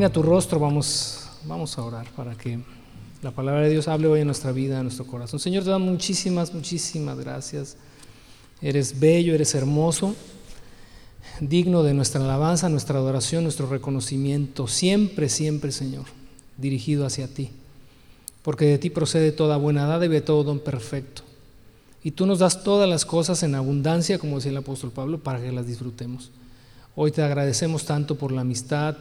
Inclina tu rostro, vamos, vamos a orar para que la palabra de Dios hable hoy en nuestra vida, en nuestro corazón. Señor, te damos muchísimas, muchísimas gracias. Eres bello, eres hermoso, digno de nuestra alabanza, nuestra adoración, nuestro reconocimiento, siempre, siempre, Señor, dirigido hacia ti. Porque de ti procede toda buena dada y de todo don perfecto. Y tú nos das todas las cosas en abundancia, como decía el apóstol Pablo, para que las disfrutemos. Hoy te agradecemos tanto por la amistad,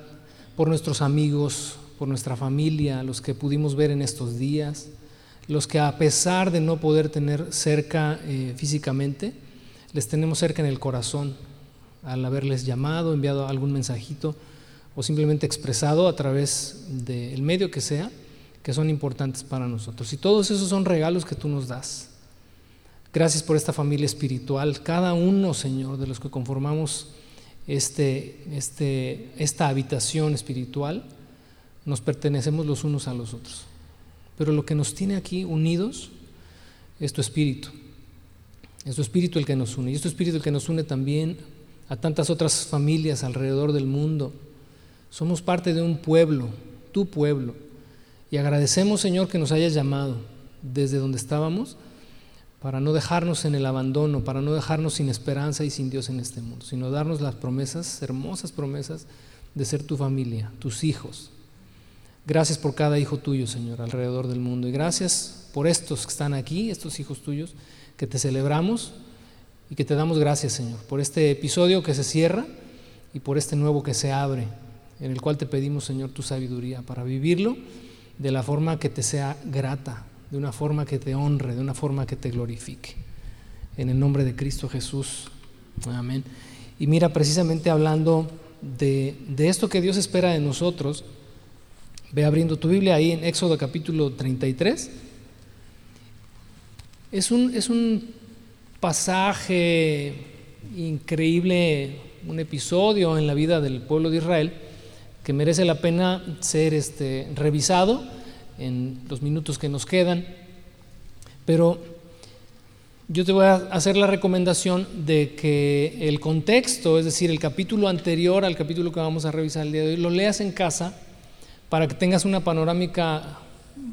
por nuestros amigos, por nuestra familia, los que pudimos ver en estos días, los que a pesar de no poder tener cerca eh, físicamente, les tenemos cerca en el corazón al haberles llamado, enviado algún mensajito o simplemente expresado a través del medio que sea, que son importantes para nosotros. Y todos esos son regalos que tú nos das. Gracias por esta familia espiritual, cada uno, Señor, de los que conformamos este, este, esta habitación espiritual, nos pertenecemos los unos a los otros. Pero lo que nos tiene aquí unidos es tu espíritu. Es tu espíritu el que nos une. Y es tu espíritu el que nos une también a tantas otras familias alrededor del mundo. Somos parte de un pueblo, tu pueblo. Y agradecemos, Señor, que nos hayas llamado desde donde estábamos para no dejarnos en el abandono, para no dejarnos sin esperanza y sin Dios en este mundo, sino darnos las promesas, hermosas promesas de ser tu familia, tus hijos. Gracias por cada hijo tuyo, Señor, alrededor del mundo. Y gracias por estos que están aquí, estos hijos tuyos, que te celebramos y que te damos gracias, Señor, por este episodio que se cierra y por este nuevo que se abre, en el cual te pedimos, Señor, tu sabiduría para vivirlo de la forma que te sea grata, de una forma que te honre, de una forma que te glorifique. En el nombre de Cristo Jesús. Amén. Y mira, precisamente hablando de, esto que Dios espera de nosotros, ve abriendo tu Biblia ahí en Éxodo capítulo 33. Es un, es un pasaje increíble, un episodio en la vida del pueblo de Israel que merece la pena ser este, revisado en los minutos que nos quedan, pero yo te voy a hacer la recomendación de que el contexto, es decir, el capítulo anterior al capítulo que vamos a revisar el día de hoy, lo leas en casa para que tengas una panorámica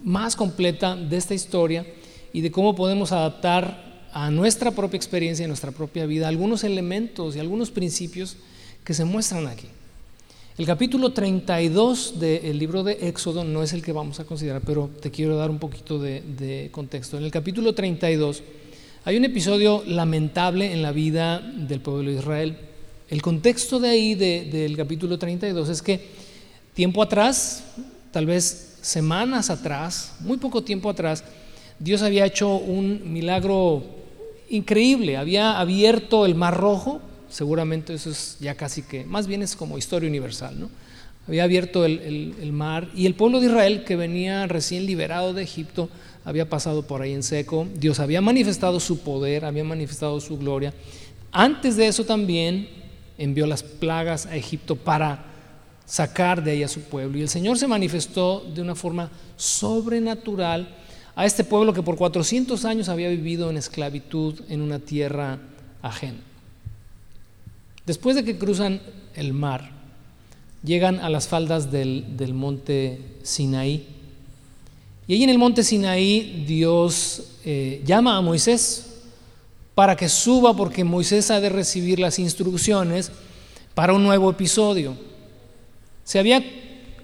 más completa de esta historia y de cómo podemos adaptar a nuestra propia experiencia, a nuestra propia vida, algunos elementos y algunos principios que se muestran aquí. El capítulo 32 del libro de Éxodo no es el que vamos a considerar, pero te quiero dar un poquito de, contexto. En el capítulo 32 hay un episodio lamentable en la vida del pueblo de Israel. El contexto de ahí, del capítulo 32, es que tiempo atrás, tal vez semanas atrás, muy poco tiempo atrás, Dios había hecho un milagro increíble, había abierto el mar rojo seguramente eso es ya casi que, más bien es como historia universal, ¿no? Había abierto el, mar y el pueblo de Israel que venía recién liberado de Egipto había pasado por ahí en seco. Dios había manifestado su poder, había manifestado su gloria. Antes de eso también envió las plagas a Egipto para sacar de ahí a su pueblo. Y el Señor se manifestó de una forma sobrenatural a este pueblo que por 400 años había vivido en esclavitud en una tierra ajena. Después de que cruzan el mar, llegan a las faldas del, monte Sinaí. Y ahí en el monte Sinaí Dios eh, llama a Moisés para que suba porque Moisés ha de recibir las instrucciones para un nuevo episodio. Se había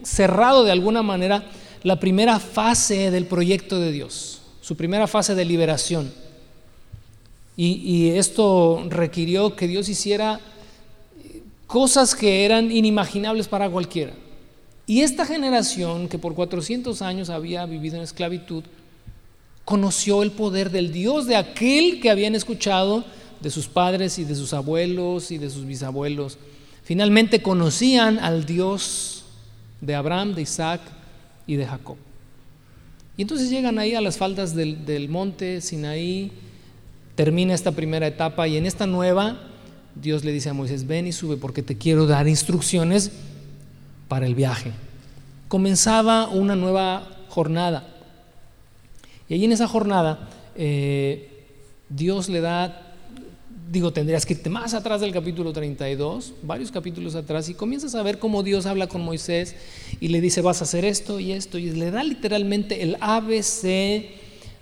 cerrado de alguna manera la primera fase del proyecto de Dios, su primera fase de liberación. y esto requirió que Dios hiciera cosas que eran inimaginables para cualquiera. Y esta generación que por 400 años había vivido en esclavitud, conoció el poder del Dios de aquel que habían escuchado de sus padres y de sus abuelos y de sus bisabuelos. Finalmente conocían al Dios de Abraham, de Isaac y de Jacob. Y entonces llegan ahí a las faldas del, del monte Sinaí, termina esta primera etapa y en esta nueva Dios le dice a Moisés, ven y sube porque te quiero dar instrucciones para el viaje. Comenzaba una nueva jornada. Y ahí en esa jornada eh, Dios le da digo, tendrías que irte más atrás del capítulo 32, varios capítulos atrás, y comienzas a ver cómo Dios habla con Moisés y le dice, vas a hacer esto y esto, y le da literalmente el ABC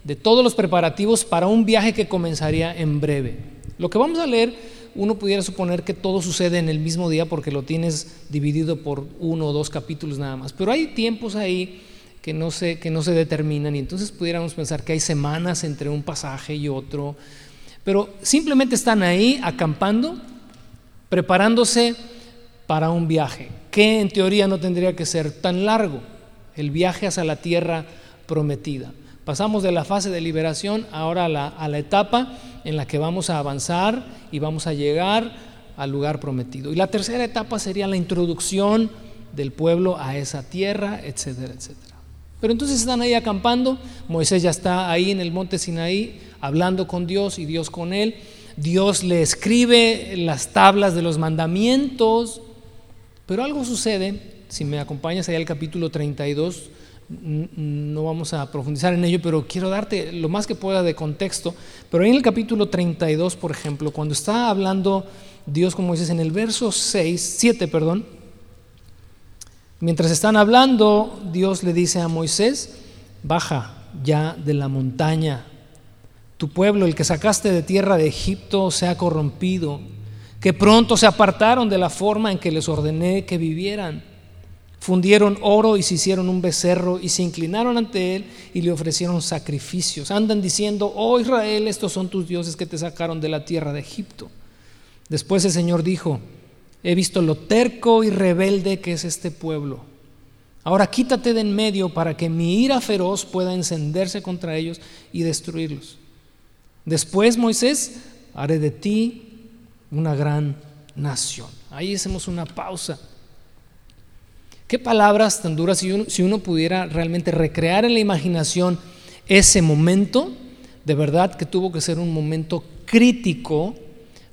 de todos los preparativos para un viaje que comenzaría en breve. Lo que vamos a leer, uno pudiera suponer que todo sucede en el mismo día porque lo tienes dividido por uno o dos capítulos nada más, pero hay tiempos ahí que no se, que no se determinan y entonces pudiéramos pensar que hay semanas entre un pasaje y otro pero simplemente están ahí acampando, preparándose para un viaje, que en teoría no tendría que ser tan largo, el viaje hacia la tierra prometida. Pasamos de la fase de liberación ahora a la, a la etapa en la que vamos a avanzar y vamos a llegar al lugar prometido. Y la tercera etapa sería la introducción del pueblo a esa tierra, etcétera, etcétera. Pero entonces están ahí acampando, Moisés ya está ahí en el monte Sinaí, hablando con Dios y Dios con él. Dios le escribe las tablas de los mandamientos, pero algo sucede, si me acompañas allá al capítulo 32, no vamos a profundizar en ello, pero quiero darte lo más que pueda de contexto. Pero en el capítulo 32, por ejemplo, cuando está hablando Dios como dices en el verso 6, 7, perdón, mientras están hablando, Dios le dice a Moisés, baja ya de la montaña, tu pueblo, el que sacaste de tierra de Egipto, se ha corrompido, que pronto se apartaron de la forma en que les ordené que vivieran. Fundieron oro y se hicieron un becerro y se inclinaron ante él y le ofrecieron sacrificios. Andan diciendo, oh Israel, estos son tus dioses que te sacaron de la tierra de Egipto. Después el Señor dijo, he visto lo terco y rebelde que es este pueblo. Ahora quítate de en medio para que mi ira feroz pueda encenderse contra ellos y destruirlos. Después, Moisés, haré de ti una gran nación. Ahí hacemos una pausa. Qué palabras tan duras si uno, pudiera realmente recrear en la imaginación ese momento, de verdad que tuvo que ser un momento crítico,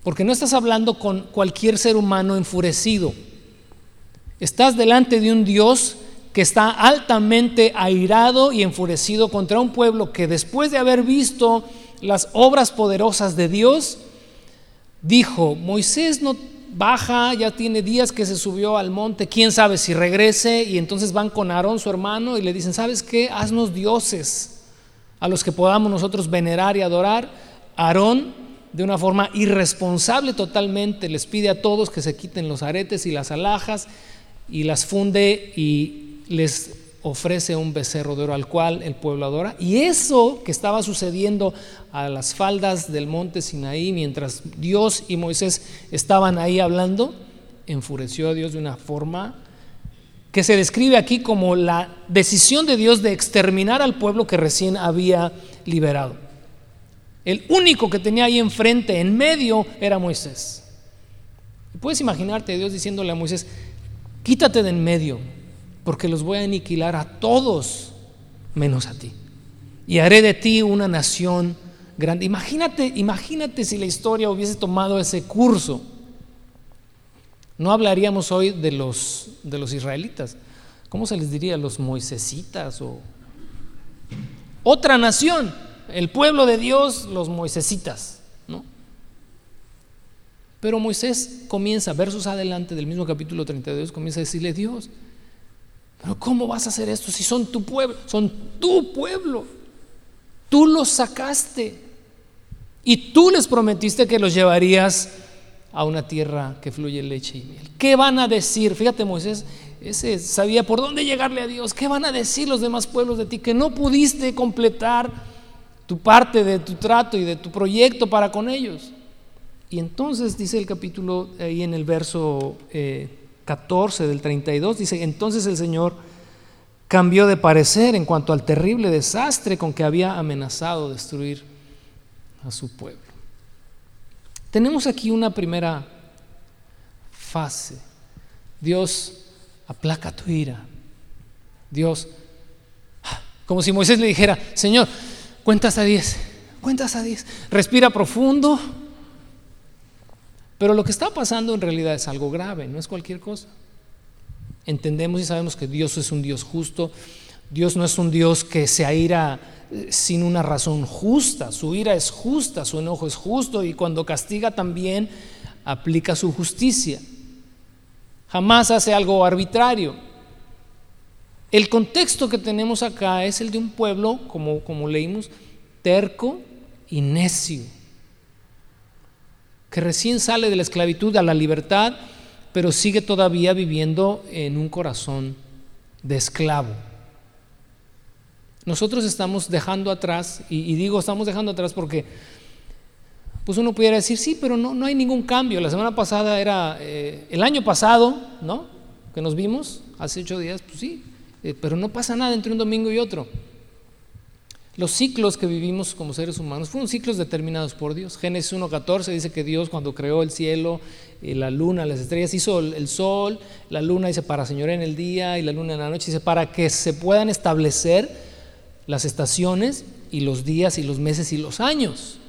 porque no estás hablando con cualquier ser humano enfurecido. Estás delante de un Dios que está altamente airado y enfurecido contra un pueblo que después de haber visto las obras poderosas de Dios, dijo, Moisés no baja, ya tiene días que se subió al monte, quién sabe si regrese, y entonces van con Aarón, su hermano, y le dicen, ¿sabes qué? Haznos dioses a los que podamos nosotros venerar y adorar. Aarón, de una forma irresponsable totalmente, les pide a todos que se quiten los aretes y las alhajas y las funde y les ofrece un becerro de oro al cual el pueblo adora. Y eso que estaba sucediendo a las faldas del monte Sinaí, mientras Dios y Moisés estaban ahí hablando, enfureció a Dios de una forma que se describe aquí como la decisión de Dios de exterminar al pueblo que recién había liberado. El único que tenía ahí enfrente, en medio, era Moisés. Puedes imaginarte a Dios diciéndole a Moisés, quítate de en medio, porque los voy a aniquilar a todos menos a ti. Y haré de ti una nación grande. Imagínate, imagínate si la historia hubiese tomado ese curso. No hablaríamos hoy de los, de los israelitas. ¿Cómo se les diría? Los moisesitas o otra nación, el pueblo de Dios, los moisesitas, ¿no? Pero Moisés comienza, versos adelante del mismo capítulo 32, comienza a decirle, Dios, pero ¿cómo vas a hacer esto si son tu pueblo? Son tu pueblo. Tú los sacaste. Y tú les prometiste que los llevarías a una tierra que fluye leche y miel. ¿Qué van a decir? Fíjate, Moisés, ese sabía por dónde llegarle a Dios. ¿Qué van a decir los demás pueblos de ti? Que no pudiste completar tu parte de tu trato y de tu proyecto para con ellos. Y entonces dice el capítulo ahí en el verso eh, 14 del 32 dice, entonces el Señor cambió de parecer en cuanto al terrible desastre con que había amenazado destruir a su pueblo. Tenemos aquí una primera fase. Dios aplaca tu ira. Dios, como si Moisés le dijera, Señor, cuentas a 10, cuentas a 10, respira profundo, pero lo que está pasando en realidad es algo grave, no es cualquier cosa. Entendemos y sabemos que Dios es un Dios justo, Dios no es un Dios que se aira eh, sin una razón justa. Su ira es justa, su enojo es justo y cuando castiga también aplica su justicia. Jamás hace algo arbitrario. El contexto que tenemos acá es el de un pueblo, como, como leímos, terco y necio, que recién sale de la esclavitud a la libertad, pero sigue todavía viviendo en un corazón de esclavo. Nosotros estamos dejando atrás, y, digo estamos dejando atrás porque pues uno pudiera decir, sí, pero no, no hay ningún cambio. La semana pasada era, eh, el año pasado, ¿no? Que nos vimos, hace ocho días, pues sí, eh, pero no pasa nada entre un domingo y otro. Los ciclos que vivimos como seres humanos fueron ciclos determinados por Dios. Génesis 1.14 dice que Dios cuando creó el cielo, y la luna, las estrellas, hizo el sol, la luna dice para señorear en el día y la luna en la noche, dice para que se puedan establecer las estaciones y los días y los meses y los años.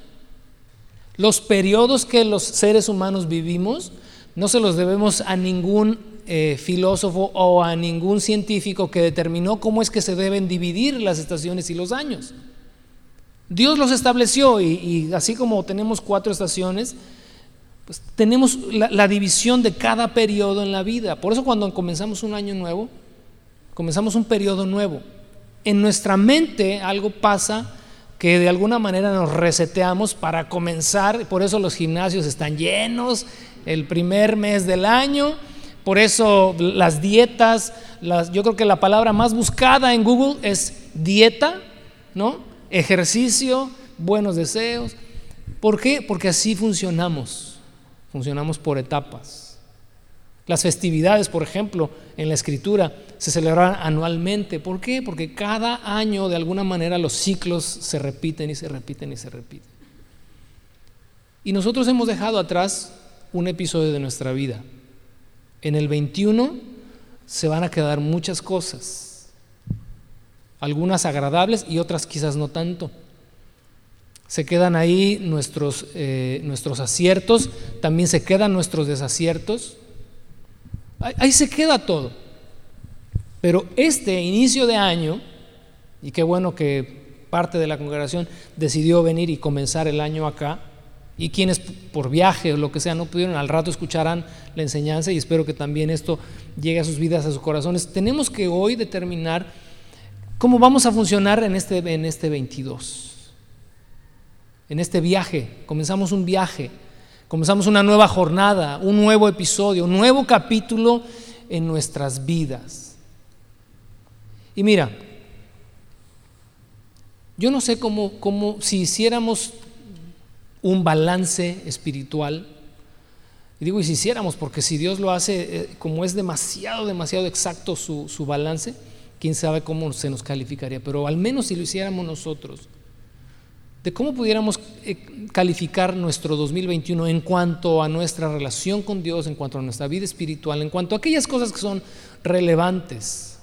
Los periodos que los seres humanos vivimos no se los debemos a ningún eh, filósofo o a ningún científico que determinó cómo es que se deben dividir las estaciones y los años. Dios los estableció y, así como tenemos cuatro estaciones, pues tenemos la, la división de cada periodo en la vida. Por eso cuando comenzamos un año nuevo, comenzamos un periodo nuevo. En nuestra mente algo pasa que de alguna manera nos reseteamos para comenzar, por eso los gimnasios están llenos el primer mes del año, por eso las dietas, yo creo que la palabra más buscada en Google es dieta, ¿no? Ejercicio, buenos deseos. ¿Por qué? Porque así funcionamos, funcionamos por etapas. Las festividades, por ejemplo, en la escritura se celebran anualmente. ¿Por qué? Porque cada año de alguna manera los ciclos se repiten y se repiten y se repiten. Y nosotros hemos dejado atrás un episodio de nuestra vida. En el 21 se van a quedar muchas cosas, algunas agradables y otras quizás no tanto. Se quedan ahí nuestros, eh, nuestros aciertos, también se quedan nuestros desaciertos. Ahí se queda todo. Pero este inicio de año, y qué bueno que parte de la congregación decidió venir y comenzar el año acá, y quienes por viaje o lo que sea no pudieron, al rato escucharán la enseñanza y espero que también esto llegue a sus vidas, a sus corazones. Tenemos que hoy determinar cómo vamos a funcionar en este, en este 22, en este viaje. Comenzamos un viaje Comenzamos una nueva jornada, un nuevo episodio, un nuevo capítulo en nuestras vidas. Y mira, yo no sé cómo, cómo si hiciéramos un balance espiritual, y digo, y si hiciéramos, porque si Dios lo hace, eh, como es demasiado, demasiado exacto su, su balance, quién sabe cómo se nos calificaría, pero al menos si lo hiciéramos nosotros, de cómo pudiéramos eh, calificar nuestro 2021 en cuanto a nuestra relación con Dios, en cuanto a nuestra vida espiritual, en cuanto a aquellas cosas que son relevantes.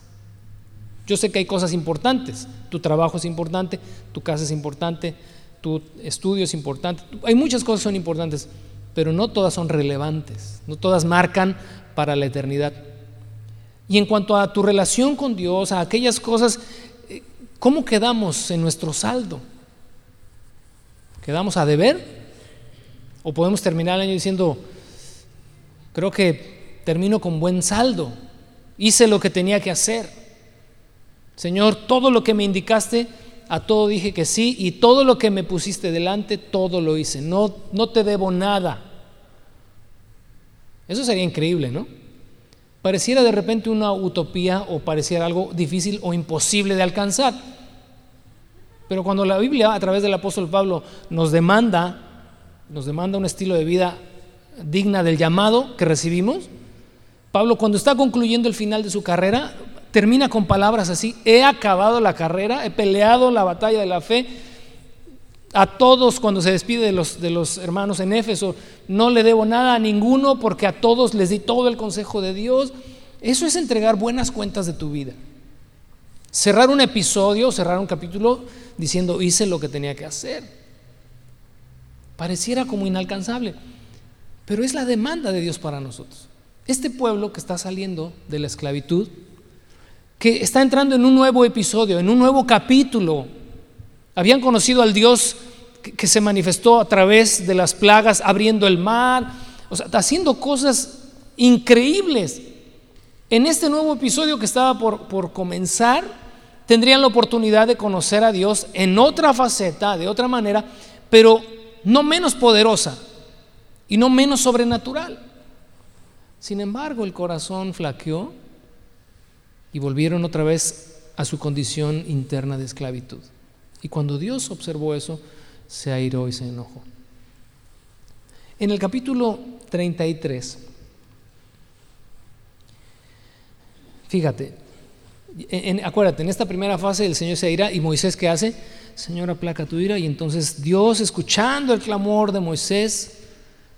Yo sé que hay cosas importantes, tu trabajo es importante, tu casa es importante, tu estudio es importante, hay muchas cosas que son importantes, pero no todas son relevantes, no todas marcan para la eternidad. Y en cuanto a tu relación con Dios, a aquellas cosas, eh, ¿cómo quedamos en nuestro saldo? ¿Quedamos a deber? ¿O podemos terminar el año diciendo, creo que termino con buen saldo, hice lo que tenía que hacer? Señor, todo lo que me indicaste, a todo dije que sí, y todo lo que me pusiste delante, todo lo hice. No, no te debo nada. Eso sería increíble, ¿no? Pareciera de repente una utopía o pareciera algo difícil o imposible de alcanzar. Pero cuando la Biblia, a través del apóstol Pablo, nos demanda, nos demanda un estilo de vida digna del llamado que recibimos, Pablo cuando está concluyendo el final de su carrera, termina con palabras así, he acabado la carrera, he peleado la batalla de la fe, a todos cuando se despide de los, de los hermanos en Éfeso, no le debo nada a ninguno porque a todos les di todo el consejo de Dios. Eso es entregar buenas cuentas de tu vida. Cerrar un episodio, cerrar un capítulo diciendo hice lo que tenía que hacer. Pareciera como inalcanzable, pero es la demanda de Dios para nosotros. Este pueblo que está saliendo de la esclavitud, que está entrando en un nuevo episodio, en un nuevo capítulo Habían conocido al Dios que, se manifestó a través de las plagas, abriendo el mar, o sea, haciendo cosas increíbles. En este nuevo episodio que estaba por, por comenzar, tendrían la oportunidad de conocer a Dios en otra faceta, de otra manera, pero no menos poderosa y no menos sobrenatural. Sin embargo, el corazón flaqueó y volvieron otra vez a su condición interna de esclavitud. Y cuando Dios observó eso, se airó y se enojó. En el capítulo 33, fíjate, acuérdate, en esta primera fase el Señor se aira y Moisés ¿qué hace? Señor, aplaca tu ira. Y entonces Dios, escuchando el clamor de Moisés,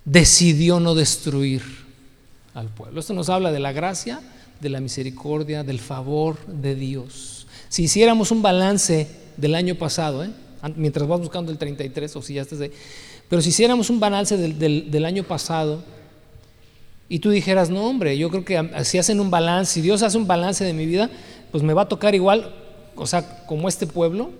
decidió no destruir al pueblo. Esto nos habla de la gracia, de la misericordia, del favor de Dios. Si hiciéramos un balance del año pasado, ¿eh? mientras vas buscando el 33 o si ya estás ahí, pero si hiciéramos un balance del, del año pasado y tú dijeras, no hombre, yo creo que si hacen un balance, si Dios hace un balance de mi vida, pues me va a tocar igual, o sea, como este pueblo,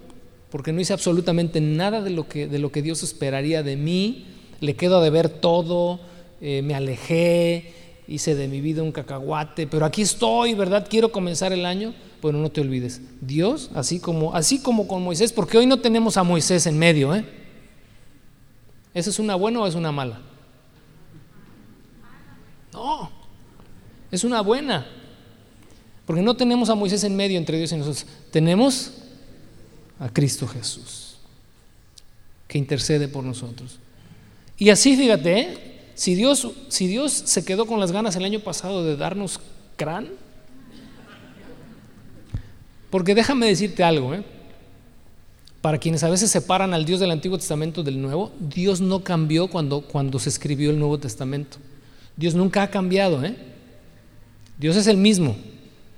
porque no hice absolutamente nada de lo que, de lo que Dios esperaría de mí, le quedo de ver todo, eh, me alejé, hice de mi vida un cacahuate, pero aquí estoy, ¿verdad? Quiero comenzar el año. Bueno, no te olvides, Dios, así como, así como con Moisés, porque hoy no tenemos a Moisés en medio, ¿eh? ¿Esa es una buena o es una mala? No, es una buena. Porque no tenemos a Moisés en medio entre Dios y nosotros. Tenemos a Cristo Jesús, que intercede por nosotros. Y así, fíjate, ¿eh? Si, Dios, si Dios se quedó con las ganas el año pasado de darnos crán, porque déjame decirte algo, ¿eh? para quienes a veces separan al Dios del Antiguo Testamento del Nuevo, Dios no cambió cuando, cuando se escribió el Nuevo Testamento. Dios nunca ha cambiado, ¿eh? Dios es el mismo.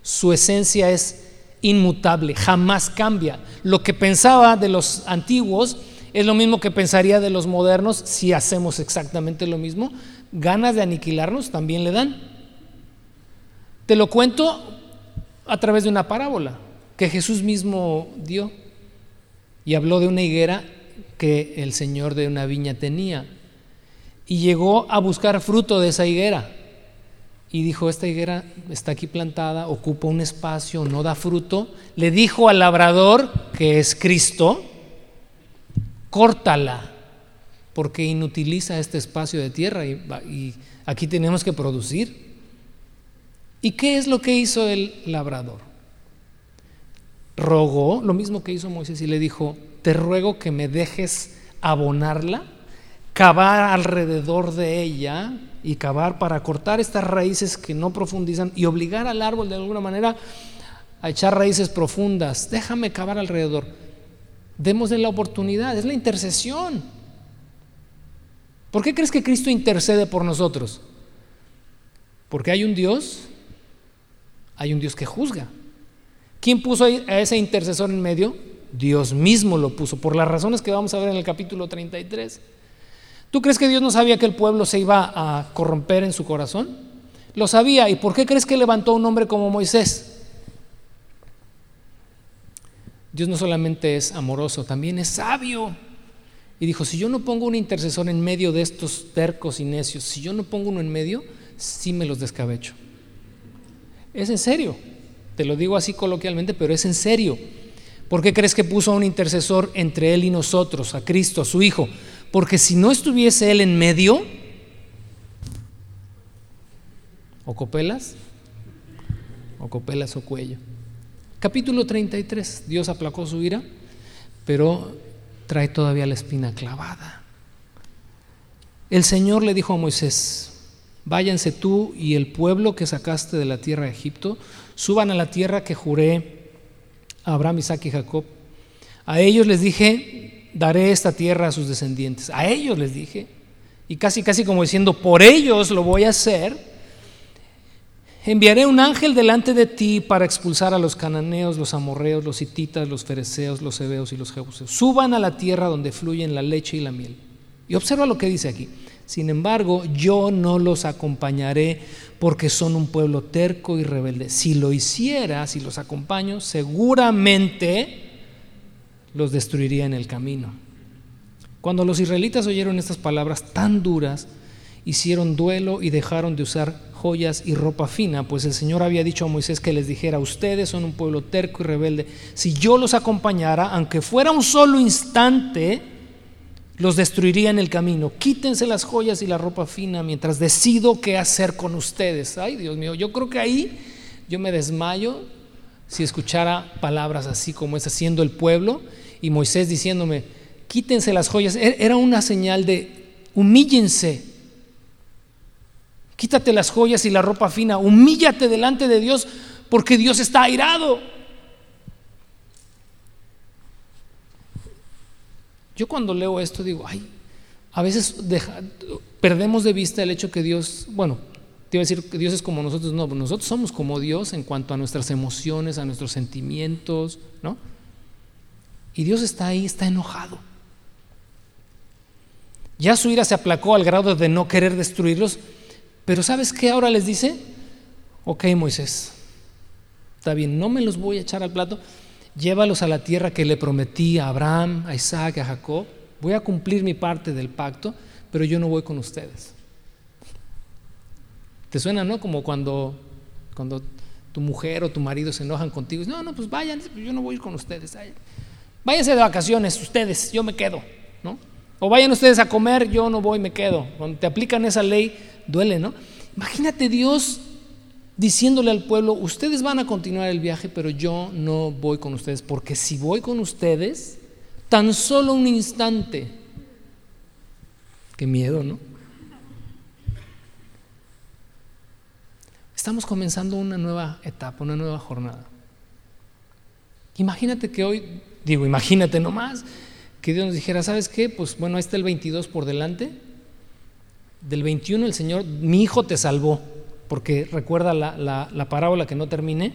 Su esencia es inmutable, jamás cambia. Lo que pensaba de los antiguos es lo mismo que pensaría de los modernos si hacemos exactamente lo mismo. Ganas de aniquilarnos también le dan. Te lo cuento a través de una parábola que Jesús mismo dio y habló de una higuera que el señor de una viña tenía y llegó a buscar fruto de esa higuera y dijo, esta higuera está aquí plantada, ocupa un espacio, no da fruto, le dijo al labrador, que es Cristo, córtala, porque inutiliza este espacio de tierra y, y aquí tenemos que producir. ¿Y qué es lo que hizo el labrador? Rogó lo mismo que hizo Moisés y le dijo, te ruego que me dejes abonarla, cavar alrededor de ella y cavar para cortar estas raíces que no profundizan y obligar al árbol de alguna manera a echar raíces profundas. Déjame cavar alrededor. Démosle la oportunidad, es la intercesión. ¿Por qué crees que Cristo intercede por nosotros? Porque hay un Dios, hay un Dios que juzga. ¿Quién puso a ese intercesor en medio? Dios mismo lo puso, por las razones que vamos a ver en el capítulo 33. ¿Tú crees que Dios no sabía que el pueblo se iba a corromper en su corazón? Lo sabía. ¿Y por qué crees que levantó un hombre como Moisés? Dios no solamente es amoroso, también es sabio. Y dijo, si yo no pongo un intercesor en medio de estos tercos y necios, si yo no pongo uno en medio, sí me los descabecho. Es en serio. Te lo digo así coloquialmente, pero es en serio. ¿Por qué crees que puso a un intercesor entre él y nosotros, a Cristo, a su Hijo? Porque si no estuviese Él en medio, o copelas, o copelas o cuello. Capítulo 33, Dios aplacó su ira, pero trae todavía la espina clavada. El Señor le dijo a Moisés, váyanse tú y el pueblo que sacaste de la tierra de Egipto, suban a la tierra que juré a Abraham, Isaac y Jacob. A ellos les dije, daré esta tierra a sus descendientes. A ellos les dije, y casi, casi como diciendo, por ellos lo voy a hacer. Enviaré un ángel delante de ti para expulsar a los cananeos, los amorreos, los hititas, los fereceos, los hebeos y los jebuseos. Suban a la tierra donde fluyen la leche y la miel. Y observa lo que dice aquí. Sin embargo, yo no los acompañaré porque son un pueblo terco y rebelde. Si lo hiciera, si los acompaño, seguramente los destruiría en el camino. Cuando los israelitas oyeron estas palabras tan duras, hicieron duelo y dejaron de usar joyas y ropa fina, pues el Señor había dicho a Moisés que les dijera, ustedes son un pueblo terco y rebelde, si yo los acompañara, aunque fuera un solo instante, los destruiría en el camino. Quítense las joyas y la ropa fina mientras decido qué hacer con ustedes. Ay, Dios mío, yo creo que ahí yo me desmayo si escuchara palabras así como es haciendo el pueblo y Moisés diciéndome, quítense las joyas. E-, era una señal de humíllense. Quítate las joyas y la ropa fina, humíllate delante de Dios porque Dios está airado. Yo cuando leo esto digo, ay, a veces perdemos de vista el hecho que Dios, bueno, te iba a decir que Dios es como nosotros, no, nosotros somos como Dios en cuanto a nuestras emociones, a nuestros sentimientos, ¿no? Y Dios está ahí, está enojado. Ya su ira se aplacó al grado de no querer destruirlos, pero ¿sabes qué ahora les dice? Ok, Moisés, está bien, no me los voy a echar al plato, llévalos a la tierra que le prometí a Abraham, a Isaac, a Jacob. Voy a cumplir mi parte del pacto, pero yo no voy con ustedes. ¿Te suena, no? Como cuando, cuando tu mujer o tu marido se enojan contigo. No, no, pues vayan, yo no voy a con ustedes. Váyanse de vacaciones ustedes, yo me quedo, ¿no? O vayan ustedes a comer, yo no voy, me quedo. Cuando te aplican esa ley, duele, ¿no? Imagínate Dios diciéndole al pueblo, ustedes van a continuar el viaje, pero yo no voy con ustedes, porque si voy con ustedes, tan solo un instante, qué miedo, ¿no? Estamos comenzando una nueva etapa, una nueva jornada. Imagínate que hoy, digo, imagínate nomás, que Dios nos dijera, ¿sabes qué? Pues bueno, ahí está el 22 por delante. Del 21 el Señor, mi hijo te salvó porque recuerda la, parábola que no terminé,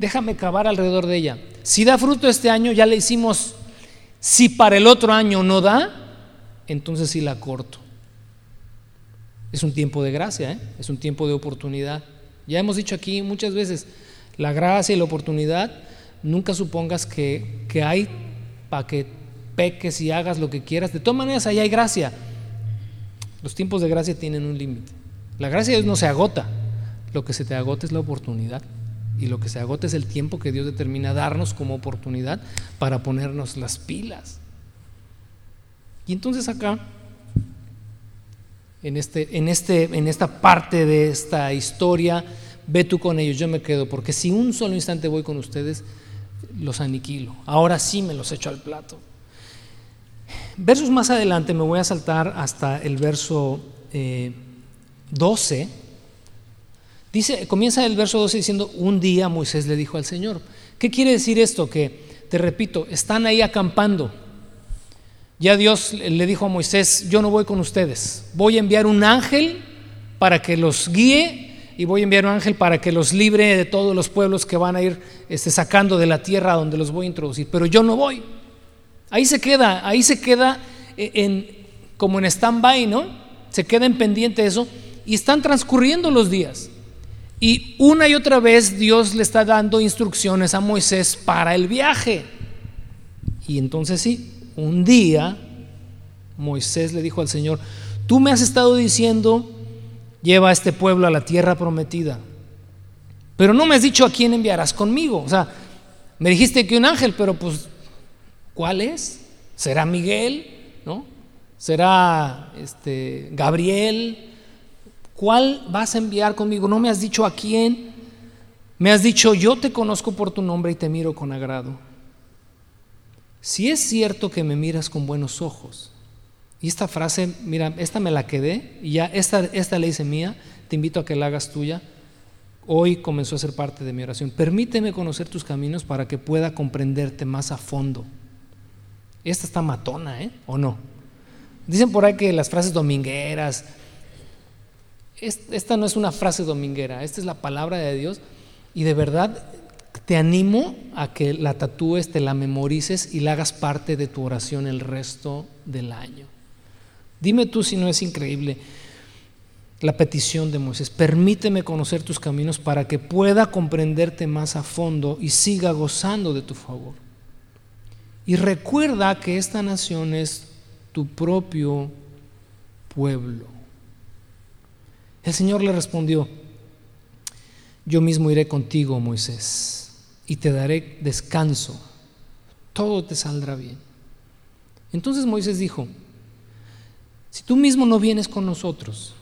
déjame cavar alrededor de ella. Si da fruto este año, ya le hicimos. Si para el otro año no da, entonces sí la corto. Es un tiempo de gracia, ¿eh? es un tiempo de oportunidad. Ya hemos dicho aquí muchas veces, la gracia y la oportunidad, nunca supongas que, que hay para que peques y hagas lo que quieras. De todas maneras, ahí hay gracia. Los tiempos de gracia tienen un límite. La gracia no se agota, lo que se te agota es la oportunidad y lo que se agota es el tiempo que Dios determina darnos como oportunidad para ponernos las pilas. Y entonces acá, en, este, en, este, en esta parte de esta historia, ve tú con ellos, yo me quedo, porque si un solo instante voy con ustedes, los aniquilo. Ahora sí me los echo al plato. Versos más adelante me voy a saltar hasta el verso 12 eh, Dice, comienza el verso 12 diciendo, un día Moisés le dijo al Señor. ¿Qué quiere decir esto? Que, te repito, están ahí acampando. Ya Dios le dijo a Moisés, yo no voy con ustedes, voy a enviar un ángel para que los guíe y voy a enviar un ángel para que los libre de todos los pueblos que van a ir este, sacando de la tierra donde los voy a introducir. Pero yo no voy. Ahí se queda, ahí se queda eh, en, como en stand-by, ¿no? Se queda en pendiente eso y están transcurriendo los días. Y una y otra vez Dios le está dando instrucciones a Moisés para el viaje. Y entonces sí, un día Moisés le dijo al Señor, tú me has estado diciendo, lleva a este pueblo a la tierra prometida, pero no me has dicho a quién enviarás conmigo. O sea, me dijiste que un ángel, pero pues, ¿cuál es? ¿Será Miguel? ¿No? ¿Será este, Gabriel? ¿cuál vas a enviar conmigo? No me has dicho a quién. Me has dicho, yo te conozco por tu nombre y te miro con agrado. Si es cierto que me miras con buenos ojos, y esta frase, mira, esta me la quedé, y ya esta, esta le hice mía, te invito a que la hagas tuya. Hoy comenzó a ser parte de mi oración. Permíteme conocer tus caminos para que pueda comprenderte más a fondo. Esta está matona, ¿eh? ¿O no? Dicen por ahí que las frases domingueras, esta no es una frase dominguera, esta es la palabra de Dios y de verdad te animo a que la tatúes, te la memorices y la hagas parte de tu oración el resto del año. Dime tú si no es increíble la petición de Moisés. Permíteme conocer tus caminos para que pueda comprenderte más a fondo y siga gozando de tu favor. Y recuerda que esta nación es tu propio pueblo. El Señor le respondió, yo mismo iré contigo, Moisés, y te daré descanso, todo te saldrá bien. Entonces Moisés dijo, si tú mismo no vienes con nosotros,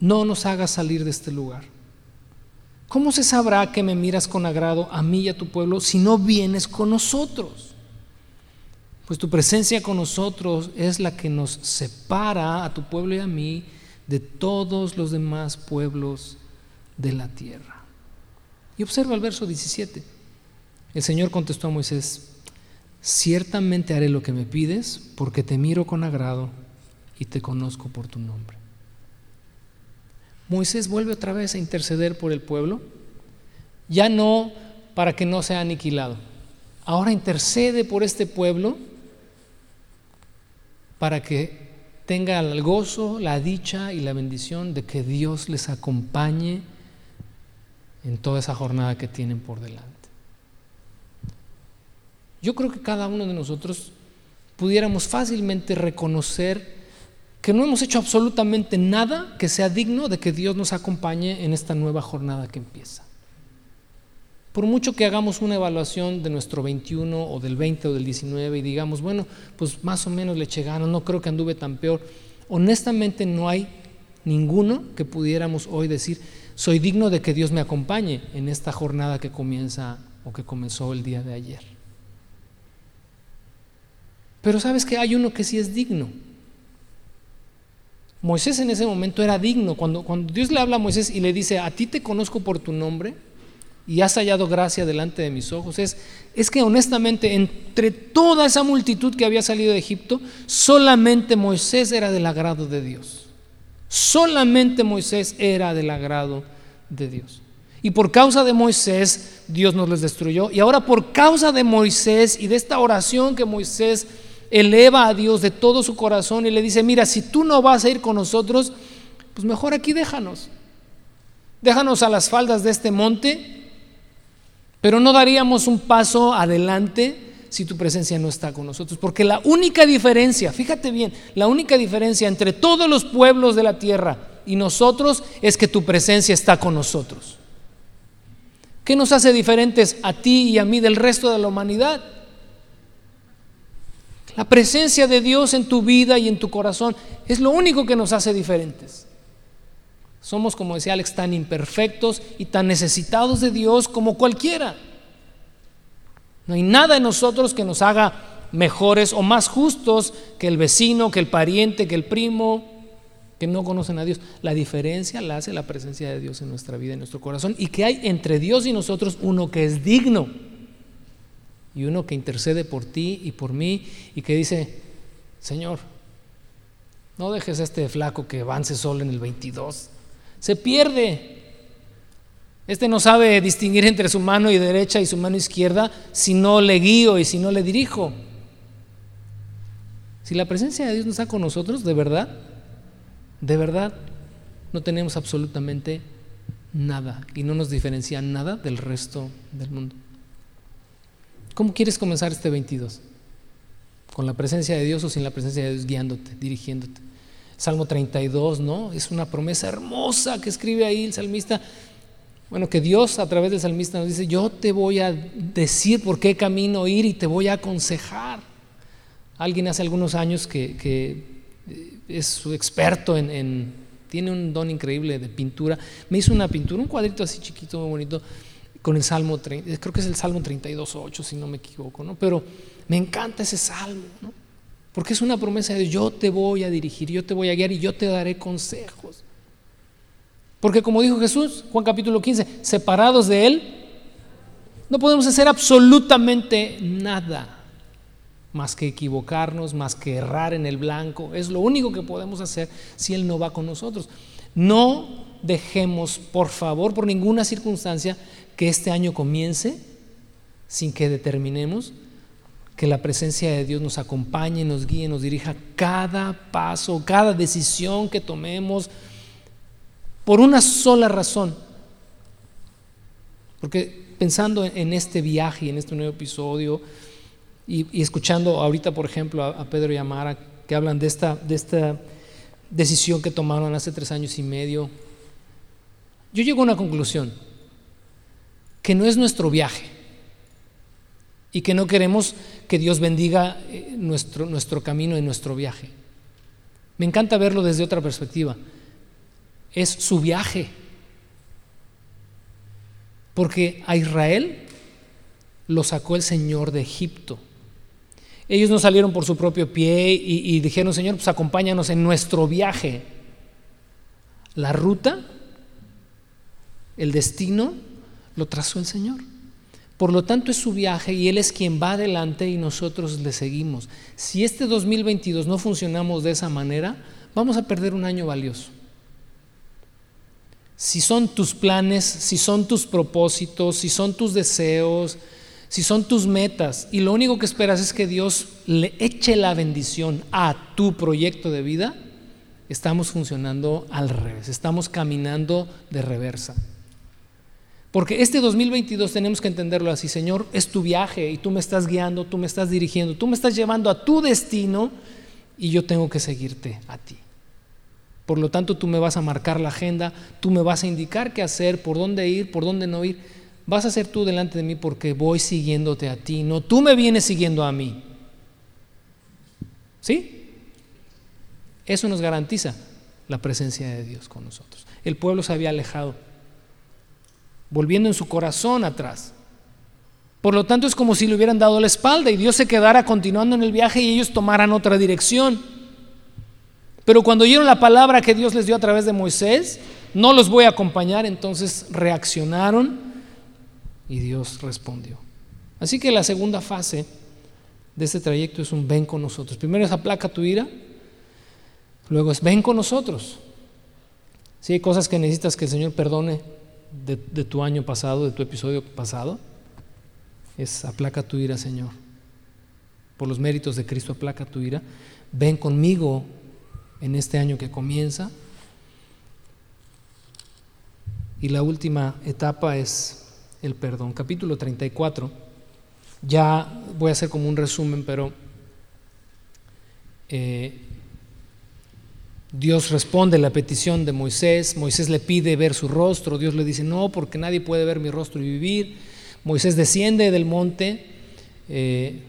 no nos hagas salir de este lugar. ¿Cómo se sabrá que me miras con agrado a mí y a tu pueblo si no vienes con nosotros? Pues tu presencia con nosotros es la que nos separa a tu pueblo y a mí de todos los demás pueblos de la tierra. Y observa el verso 17. El Señor contestó a Moisés, ciertamente haré lo que me pides porque te miro con agrado y te conozco por tu nombre. Moisés vuelve otra vez a interceder por el pueblo, ya no para que no sea aniquilado. Ahora intercede por este pueblo para que tenga el gozo, la dicha y la bendición de que Dios les acompañe en toda esa jornada que tienen por delante. Yo creo que cada uno de nosotros pudiéramos fácilmente reconocer que no hemos hecho absolutamente nada que sea digno de que Dios nos acompañe en esta nueva jornada que empieza. Por mucho que hagamos una evaluación de nuestro 21 o del 20 o del 19 y digamos, bueno, pues más o menos le eché no creo que anduve tan peor, honestamente no hay ninguno que pudiéramos hoy decir, soy digno de que Dios me acompañe en esta jornada que comienza o que comenzó el día de ayer. Pero sabes que hay uno que sí es digno, Moisés en ese momento era digno. Cuando, cuando Dios le habla a Moisés y le dice, a ti te conozco por tu nombre y has hallado gracia delante de mis ojos, es, es que honestamente entre toda esa multitud que había salido de Egipto, solamente Moisés era del agrado de Dios. Solamente Moisés era del agrado de Dios. Y por causa de Moisés, Dios nos les destruyó. Y ahora por causa de Moisés y de esta oración que Moisés eleva a Dios de todo su corazón y le dice, mira, si tú no vas a ir con nosotros, pues mejor aquí déjanos. Déjanos a las faldas de este monte, pero no daríamos un paso adelante si tu presencia no está con nosotros. Porque la única diferencia, fíjate bien, la única diferencia entre todos los pueblos de la tierra y nosotros es que tu presencia está con nosotros. ¿Qué nos hace diferentes a ti y a mí del resto de la humanidad? La presencia de Dios en tu vida y en tu corazón es lo único que nos hace diferentes. Somos, como decía Alex, tan imperfectos y tan necesitados de Dios como cualquiera. No hay nada en nosotros que nos haga mejores o más justos que el vecino, que el pariente, que el primo, que no conocen a Dios. La diferencia la hace la presencia de Dios en nuestra vida, en nuestro corazón, y que hay entre Dios y nosotros uno que es digno y uno que intercede por ti y por mí y que dice, Señor, no dejes a este flaco que avance solo en el 22. Se pierde. Este no sabe distinguir entre su mano y derecha y su mano izquierda si no le guío y si no le dirijo. Si la presencia de Dios no está con nosotros, de verdad, de verdad, no tenemos absolutamente nada y no nos diferencia nada del resto del mundo. ¿Cómo quieres comenzar este 22? ¿Con la presencia de Dios o sin la presencia de Dios guiándote, dirigiéndote? Salmo 32, ¿no? Es una promesa hermosa que escribe ahí el salmista. Bueno, que Dios a través del salmista nos dice, yo te voy a decir por qué camino ir y te voy a aconsejar. Alguien hace algunos años que, es su experto en, tiene un don increíble de pintura, me hizo una pintura, un cuadrito así chiquito, muy bonito, con el Salmo, creo que es el Salmo 32.8, si no me equivoco, ¿no? Pero me encanta ese salmo, ¿no? Porque es una promesa de yo te voy a dirigir, yo te voy a guiar y yo te daré consejos. Porque como dijo Jesús, Juan capítulo 15, separados de Él, no podemos hacer absolutamente nada más que equivocarnos, más que errar en el blanco. Es lo único que podemos hacer si Él no va con nosotros. No dejemos, por favor, por ninguna circunstancia, que este año comience sin que determinemos que la presencia de Dios nos acompañe, nos guíe, nos dirija cada paso, cada decisión que tomemos, por una sola razón. Porque pensando en este viaje en este nuevo episodio, y, escuchando ahorita, por ejemplo, a, Pedro y a Mara, que hablan de esta, de esta decisión que tomaron hace tres años y medio, yo llego a una conclusión, que no es nuestro viaje y que no queremos que Dios bendiga eh, nuestro, nuestro camino y nuestro viaje. Me encanta verlo desde otra perspectiva. Es su viaje. Porque a Israel lo sacó el Señor de Egipto. Ellos no salieron por su propio pie y, dijeron, Señor, pues acompáñanos en nuestro viaje. La ruta, el destino, lo trazó el Señor. Por lo tanto es su viaje y Él es quien va adelante y nosotros le seguimos. Si este 2022 no funcionamos de esa manera, vamos a perder un año valioso. Si son tus planes, si son tus propósitos, si son tus deseos, si son tus metas y lo único que esperas es que Dios le eche la bendición a tu proyecto de vida, estamos funcionando al revés, estamos caminando de reversa. Porque este 2022 tenemos que entenderlo así, Señor, es tu viaje y tú me estás guiando, tú me estás dirigiendo, tú me estás llevando a tu destino y yo tengo que seguirte a ti. Por lo tanto, tú me vas a marcar la agenda, tú me vas a indicar qué hacer, por dónde ir, por dónde no ir vas a ser tú delante de mí porque voy siguiéndote a ti, no tú me vienes siguiendo a mí. ¿Sí? Eso nos garantiza la presencia de Dios con nosotros. El pueblo se había alejado, volviendo en su corazón atrás. Por lo tanto, es como si le hubieran dado la espalda y Dios se quedara continuando en el viaje y ellos tomaran otra dirección. Pero cuando oyeron la palabra que Dios les dio a través de Moisés, no los voy a acompañar, entonces reaccionaron y Dios respondió. Así que la segunda fase de este trayecto es un ven con nosotros. Primero es aplaca tu ira, luego es ven con nosotros. Si hay cosas que necesitas que el Señor perdone de, tu año pasado, de tu episodio pasado, es aplaca tu ira, Señor. Por los méritos de Cristo, aplaca tu ira. Ven conmigo en este año que comienza. Y la última etapa es el perdón. Capítulo 34. Ya voy a hacer como un resumen, pero eh, Dios responde la petición de Moisés. Moisés le pide ver su rostro. Dios le dice, no, porque nadie puede ver mi rostro y vivir. Moisés desciende del monte. Eh,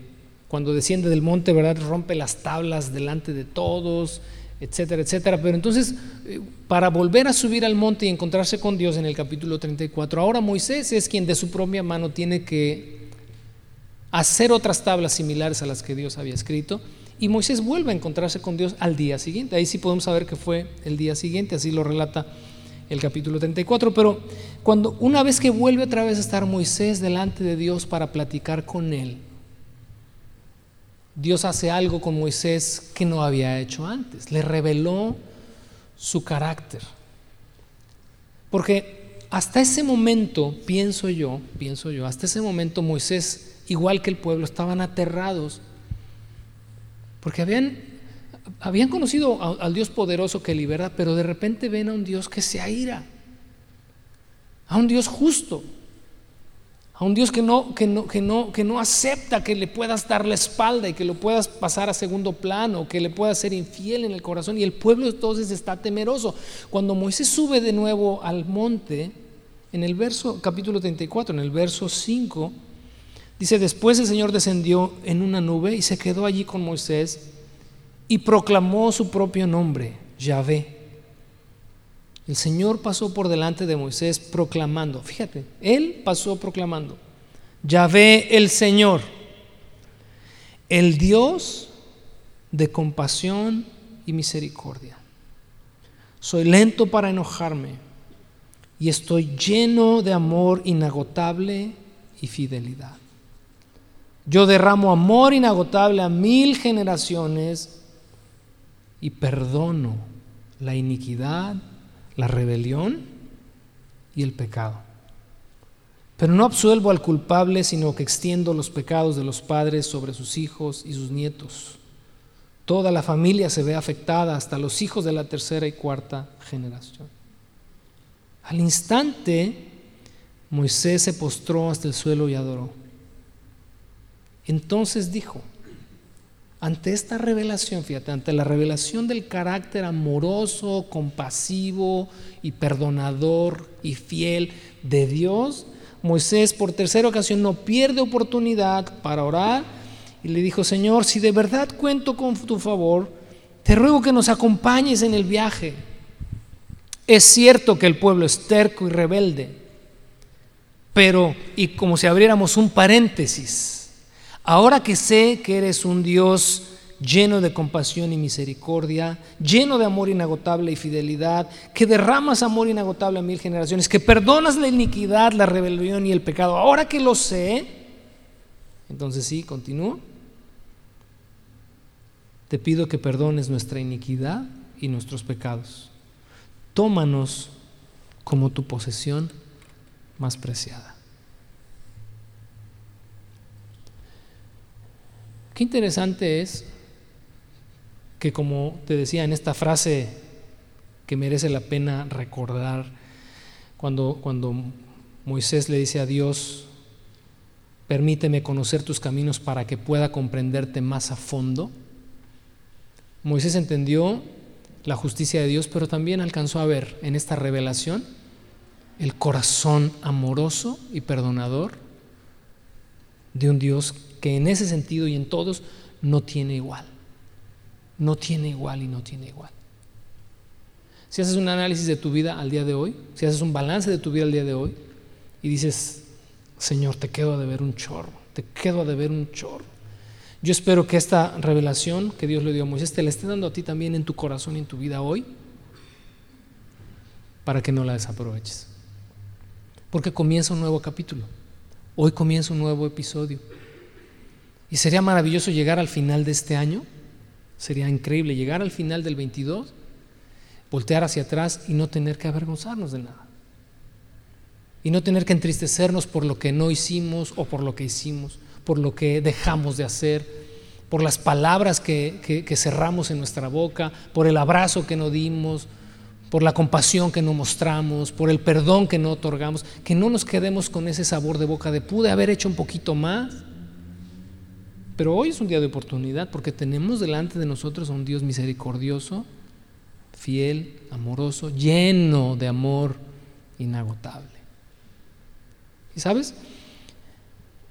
cuando desciende del monte, ¿verdad? Rompe las tablas delante de todos etcétera, etcétera. Pero entonces, eh, para volver a subir al monte y encontrarse con Dios en el capítulo 34, ahora Moisés es quien de su propia mano tiene que hacer otras tablas similares a las que Dios había escrito. Y Moisés vuelve a encontrarse con Dios al día siguiente. Ahí sí podemos saber que fue el día siguiente, así lo relata el capítulo 34. Pero cuando una vez que vuelve otra vez a estar Moisés delante de Dios para platicar con él, Dios hace algo con Moisés que no había hecho antes. Le reveló su carácter. Porque hasta ese momento, pienso yo, pienso yo, hasta ese momento Moisés, igual que el pueblo, estaban aterrados. Porque habían, habían conocido al Dios poderoso que libera, pero de repente ven a un Dios que se aira, a un Dios justo a un Dios que no, que, no, que, no, que no acepta que le puedas dar la espalda y que lo puedas pasar a segundo plano, que le puedas ser infiel en el corazón. Y el pueblo entonces está temeroso. Cuando Moisés sube de nuevo al monte, en el verso, capítulo 34, en el verso 5, dice, después el Señor descendió en una nube y se quedó allí con Moisés y proclamó su propio nombre, Yahvé. El Señor pasó por delante de Moisés proclamando, fíjate, Él pasó proclamando, ya ve el Señor, el Dios de compasión y misericordia. Soy lento para enojarme y estoy lleno de amor inagotable y fidelidad. Yo derramo amor inagotable a mil generaciones y perdono la iniquidad la rebelión y el pecado. Pero no absuelvo al culpable, sino que extiendo los pecados de los padres sobre sus hijos y sus nietos. Toda la familia se ve afectada, hasta los hijos de la tercera y cuarta generación. Al instante, Moisés se postró hasta el suelo y adoró. Entonces dijo, ante esta revelación, fíjate, ante la revelación del carácter amoroso, compasivo y perdonador y fiel de Dios, Moisés por tercera ocasión no pierde oportunidad para orar y le dijo, Señor, si de verdad cuento con tu favor, te ruego que nos acompañes en el viaje. Es cierto que el pueblo es terco y rebelde, pero, y como si abriéramos un paréntesis, ahora que sé que eres un Dios lleno de compasión y misericordia, lleno de amor inagotable y fidelidad, que derramas amor inagotable a mil generaciones, que perdonas la iniquidad, la rebelión y el pecado. Ahora que lo sé, entonces sí, continúo. Te pido que perdones nuestra iniquidad y nuestros pecados. Tómanos como tu posesión más preciada. Interesante es que como te decía en esta frase que merece la pena recordar, cuando, cuando Moisés le dice a Dios, permíteme conocer tus caminos para que pueda comprenderte más a fondo, Moisés entendió la justicia de Dios, pero también alcanzó a ver en esta revelación el corazón amoroso y perdonador de un Dios que en ese sentido y en todos no tiene igual no tiene igual y no tiene igual. Si haces un análisis de tu vida al día de hoy, si haces un balance de tu vida al día de hoy y dices, Señor, te quedo de ver un chorro, te quedo de ver un chorro. Yo espero que esta revelación que Dios le dio a Moisés te la esté dando a ti también en tu corazón y en tu vida hoy, para que no la desaproveches. Porque comienza un nuevo capítulo, hoy comienza un nuevo episodio. Y sería maravilloso llegar al final de este año Sería increíble llegar al final del 22, voltear hacia atrás y no tener que avergonzarnos de nada. Y no tener que entristecernos por lo que no hicimos o por lo que hicimos, por lo que dejamos de hacer, por las palabras que, cerramos en nuestra boca, por el abrazo que no dimos, por la compasión que no mostramos, por el perdón que no otorgamos, que no nos quedemos con ese sabor de boca de pude haber hecho un poquito más. Pero hoy es un día de oportunidad porque tenemos delante de nosotros a un Dios misericordioso, fiel, amoroso, lleno de amor inagotable. ¿Y sabes?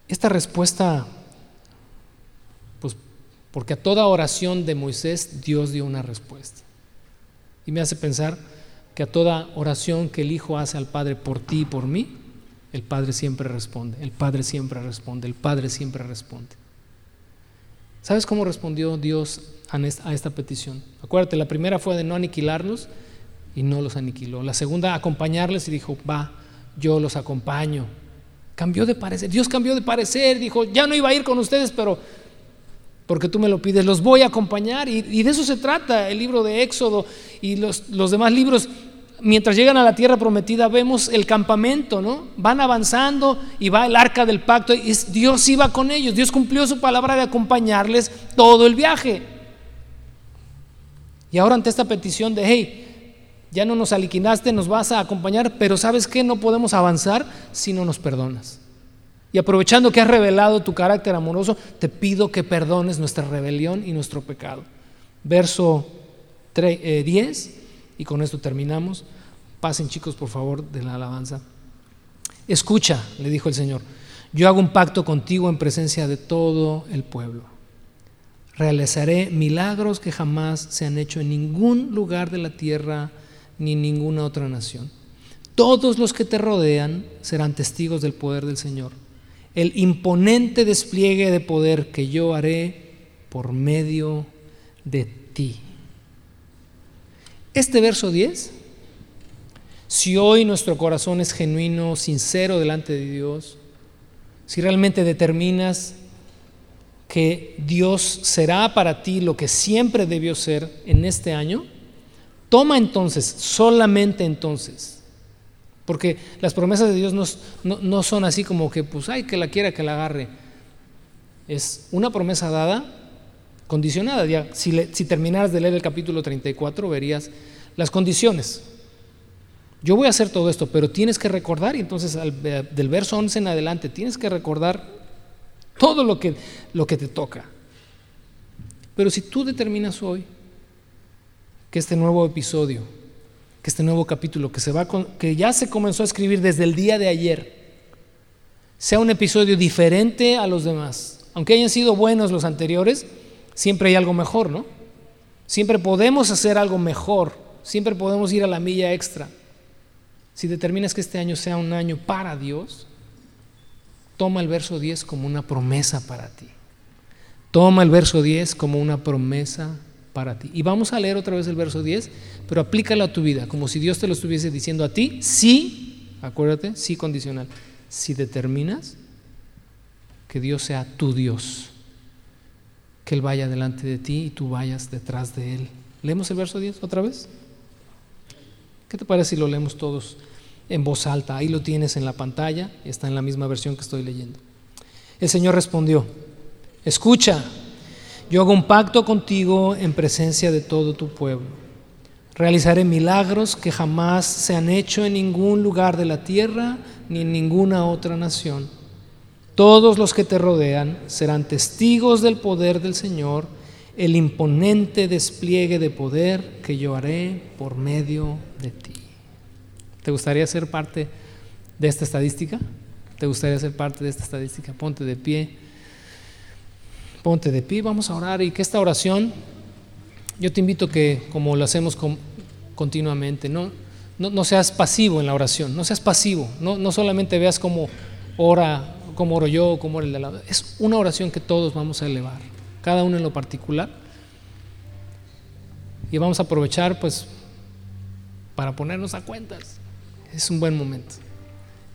Esta respuesta, pues porque a toda oración de Moisés Dios dio una respuesta. Y me hace pensar que a toda oración que el Hijo hace al Padre por ti y por mí, el Padre siempre responde, el Padre siempre responde, el Padre siempre responde. ¿Sabes cómo respondió Dios a esta petición? Acuérdate, la primera fue de no aniquilarlos y no los aniquiló. La segunda, acompañarles y dijo, va, yo los acompaño. Cambió de parecer. Dios cambió de parecer, dijo, ya no iba a ir con ustedes, pero porque tú me lo pides, los voy a acompañar. Y, de eso se trata el libro de Éxodo y los demás libros mientras llegan a la tierra prometida, vemos el campamento, ¿no? Van avanzando y va el arca del pacto. Y Dios iba con ellos. Dios cumplió su palabra de acompañarles todo el viaje. Y ahora ante esta petición de, hey, ya no nos aliquinaste, nos vas a acompañar, pero ¿sabes qué? No podemos avanzar si no nos perdonas. Y aprovechando que has revelado tu carácter amoroso, te pido que perdones nuestra rebelión y nuestro pecado. Verso 10 y con esto terminamos. Pasen chicos, por favor, de la alabanza. Escucha, le dijo el Señor, yo hago un pacto contigo en presencia de todo el pueblo. Realizaré milagros que jamás se han hecho en ningún lugar de la tierra ni en ninguna otra nación. Todos los que te rodean serán testigos del poder del Señor. El imponente despliegue de poder que yo haré por medio de ti. Este verso 10, si hoy nuestro corazón es genuino, sincero delante de Dios, si realmente determinas que Dios será para ti lo que siempre debió ser en este año, toma entonces, solamente entonces, porque las promesas de Dios no, son así como que, pues, ay, que la quiera que la agarre. Es una promesa dada condicionada. Ya, si, terminaras de leer el capítulo 34, verías las condiciones. Yo voy a hacer todo esto, pero tienes que recordar, y entonces del verso 11 en adelante, tienes que recordar todo lo que, lo que te toca. Pero si tú determinas hoy que este nuevo episodio, que este nuevo capítulo que, se va que ya se comenzó a escribir desde el día de ayer, sea un episodio diferente a los demás, aunque hayan sido buenos los anteriores, siempre hay algo mejor, ¿no? Siempre podemos hacer algo mejor, siempre podemos ir a la milla extra. Si determinas que este año sea un año para Dios, toma el verso 10 como una promesa para ti. Toma el verso 10 como una promesa para ti. Y vamos a leer otra vez el verso 10, pero aplícalo a tu vida, como si Dios te lo estuviese diciendo a ti, sí, acuérdate, sí condicional, si determinas que Dios sea tu Dios, que Él vaya delante de ti y tú vayas detrás de Él. ¿Leemos el verso 10 otra vez? ¿Qué te parece si lo leemos todos en voz alta? Ahí lo tienes en la pantalla, está en la misma versión que estoy leyendo. El Señor respondió, escucha, yo hago un pacto contigo en presencia de todo tu pueblo. Realizaré milagros que jamás se han hecho en ningún lugar de la tierra ni en ninguna otra nación. Todos los que te rodean serán testigos del poder del Señor, el imponente despliegue de poder que yo haré por medio de ti. ¿Te gustaría ser parte de esta estadística? ¿Te gustaría ser parte de esta estadística? Ponte de pie. Ponte de pie, vamos a orar y que esta oración, yo te invito que como lo hacemos continuamente, no, no, seas pasivo en la oración, no seas pasivo, no, no solamente veas cómo ora, cómo oro yo, cómo ora el de lado. Es una oración que todos vamos a elevar, cada uno en lo particular. Y vamos a aprovechar pues para ponernos a cuentas. Es un buen momento.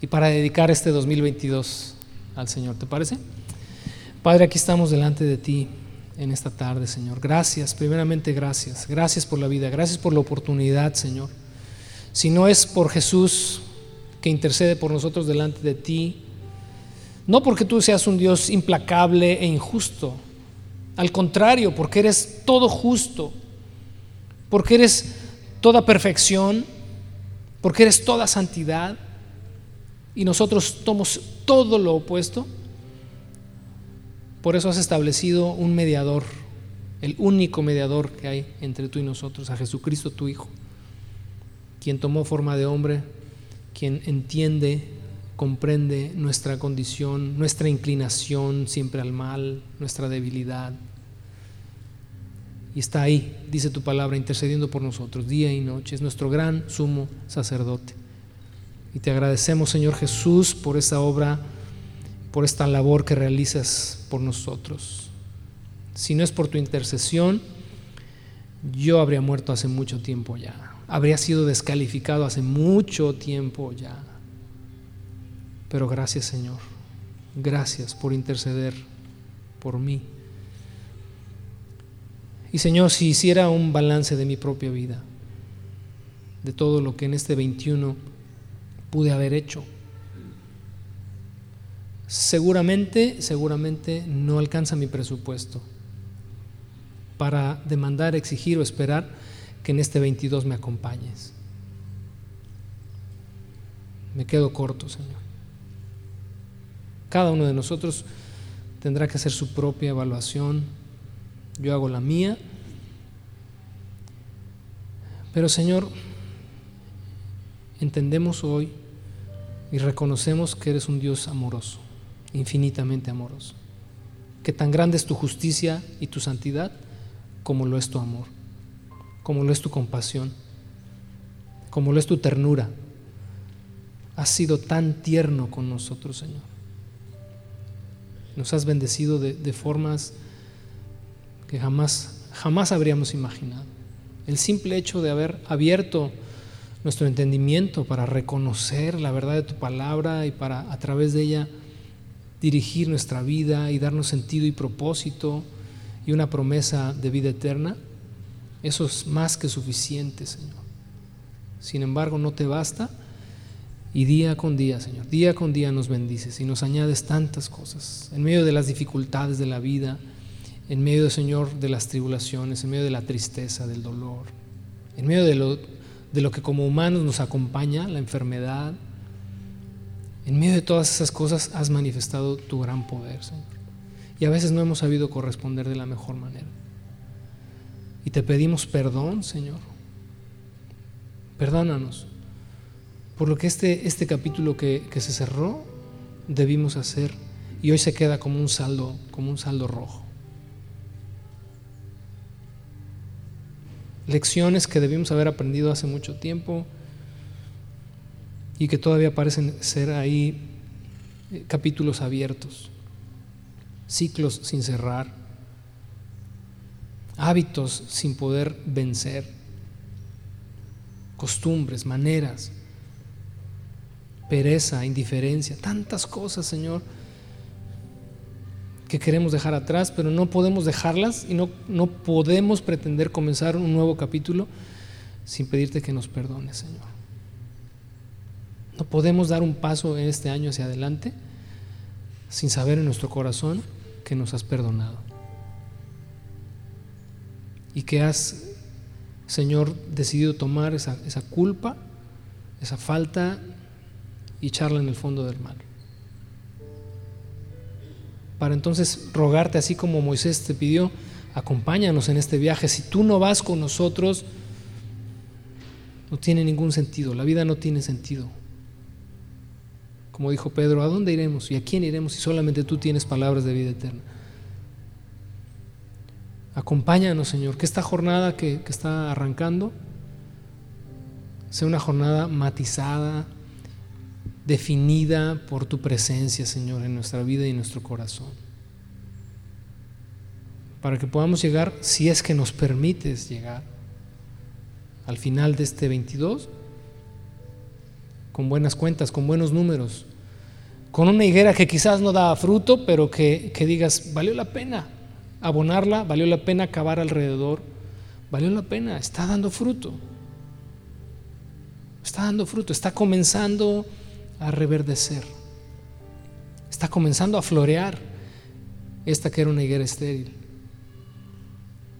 Y para dedicar este 2022 al Señor, ¿te parece? Padre, aquí estamos delante de ti en esta tarde, Señor. Gracias, primeramente gracias. Gracias por la vida, gracias por la oportunidad, Señor. Si no es por Jesús que intercede por nosotros delante de ti, no porque tú seas un Dios implacable e injusto, al contrario, porque eres todo justo, porque eres toda perfección, porque eres toda santidad, y nosotros somos todo lo opuesto, por eso has establecido un mediador, el único mediador que hay entre tú y nosotros, a Jesucristo tu Hijo, quien tomó forma de hombre, quien entiende, comprende nuestra condición, nuestra inclinación siempre al mal, nuestra debilidad. Y está ahí, dice tu palabra, intercediendo por nosotros día y noche. Es nuestro gran sumo sacerdote. Y te agradecemos, Señor Jesús, por esa obra por esta labor que realizas por nosotros. Si no es por tu intercesión, yo habría muerto hace mucho tiempo ya. Habría sido descalificado hace mucho tiempo ya. Pero gracias Señor. Gracias por interceder por mí. Y Señor, si hiciera un balance de mi propia vida, de todo lo que en este 21 pude haber hecho, seguramente, seguramente no alcanza mi presupuesto para demandar, exigir o esperar que en este 22 me acompañes. Me quedo corto, Señor. Cada uno de nosotros tendrá que hacer su propia evaluación. Yo hago la mía. Pero Señor, entendemos hoy y reconocemos que eres un Dios amoroso infinitamente amoroso. Que tan grande es tu justicia y tu santidad como lo es tu amor, como lo es tu compasión, como lo es tu ternura. Has sido tan tierno con nosotros, Señor. Nos has bendecido de, de formas que jamás, jamás habríamos imaginado. El simple hecho de haber abierto nuestro entendimiento para reconocer la verdad de tu palabra y para a través de ella dirigir nuestra vida y darnos sentido y propósito y una promesa de vida eterna, eso es más que suficiente, Señor. Sin embargo, no te basta y día con día, Señor, día con día nos bendices y nos añades tantas cosas en medio de las dificultades de la vida, en medio, Señor, de las tribulaciones, en medio de la tristeza, del dolor, en medio de lo, de lo que como humanos nos acompaña, la enfermedad, en medio de todas esas cosas has manifestado tu gran poder, Señor. y a veces no hemos sabido corresponder de la mejor manera. Y te pedimos perdón, Señor. Perdónanos por lo que este, este capítulo que, que se cerró debimos hacer y hoy se queda como un saldo, como un saldo rojo. Lecciones que debimos haber aprendido hace mucho tiempo y que todavía parecen ser ahí eh, capítulos abiertos, ciclos sin cerrar, hábitos sin poder vencer, costumbres, maneras, pereza, indiferencia, tantas cosas, Señor, que queremos dejar atrás, pero no podemos dejarlas y no, no podemos pretender comenzar un nuevo capítulo sin pedirte que nos perdones, Señor. No podemos dar un paso en este año hacia adelante sin saber en nuestro corazón que nos has perdonado. Y que has, Señor, decidido tomar esa, esa culpa, esa falta y echarla en el fondo del mar. Para entonces rogarte, así como Moisés te pidió, acompáñanos en este viaje. Si tú no vas con nosotros, no tiene ningún sentido, la vida no tiene sentido. Como dijo Pedro, ¿a dónde iremos y a quién iremos si solamente tú tienes palabras de vida eterna? Acompáñanos, Señor, que esta jornada que, que está arrancando sea una jornada matizada, definida por tu presencia, Señor, en nuestra vida y en nuestro corazón. Para que podamos llegar, si es que nos permites llegar, al final de este 22 con buenas cuentas, con buenos números, con una higuera que quizás no da fruto, pero que, digas, valió la pena abonarla, valió la pena cavar alrededor, valió la pena, está dando fruto, está dando fruto, está comenzando a reverdecer, está comenzando a florear esta que era una higuera estéril.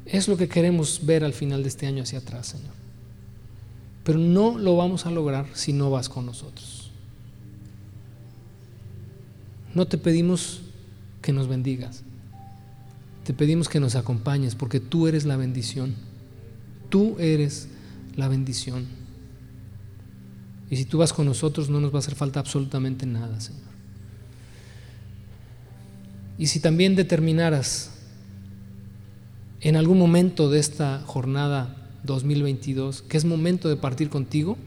Es lo que queremos ver al final de este año hacia atrás, Señor. Pero no lo vamos a lograr si no vas con nosotros. No te pedimos que nos bendigas. Te pedimos que nos acompañes porque tú eres la bendición. Tú eres la bendición. Y si tú vas con nosotros no nos va a hacer falta absolutamente nada, Señor. Y si también determinaras en algún momento de esta jornada 2022, que es momento de partir contigo,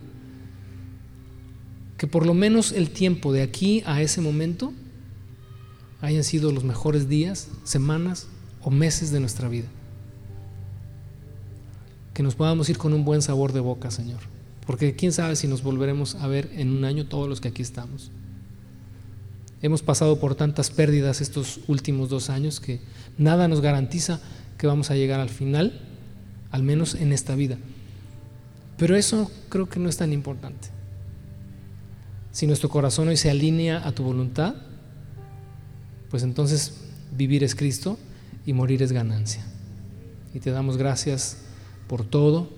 que por lo menos el tiempo de aquí a ese momento hayan sido los mejores días, semanas o meses de nuestra vida. Que nos podamos ir con un buen sabor de boca, Señor. Porque quién sabe si nos volveremos a ver en un año todos los que aquí estamos. Hemos pasado por tantas pérdidas estos últimos dos años que nada nos garantiza que vamos a llegar al final al menos en esta vida. Pero eso creo que no es tan importante. Si nuestro corazón hoy se alinea a tu voluntad, pues entonces vivir es Cristo y morir es ganancia. Y te damos gracias por todo,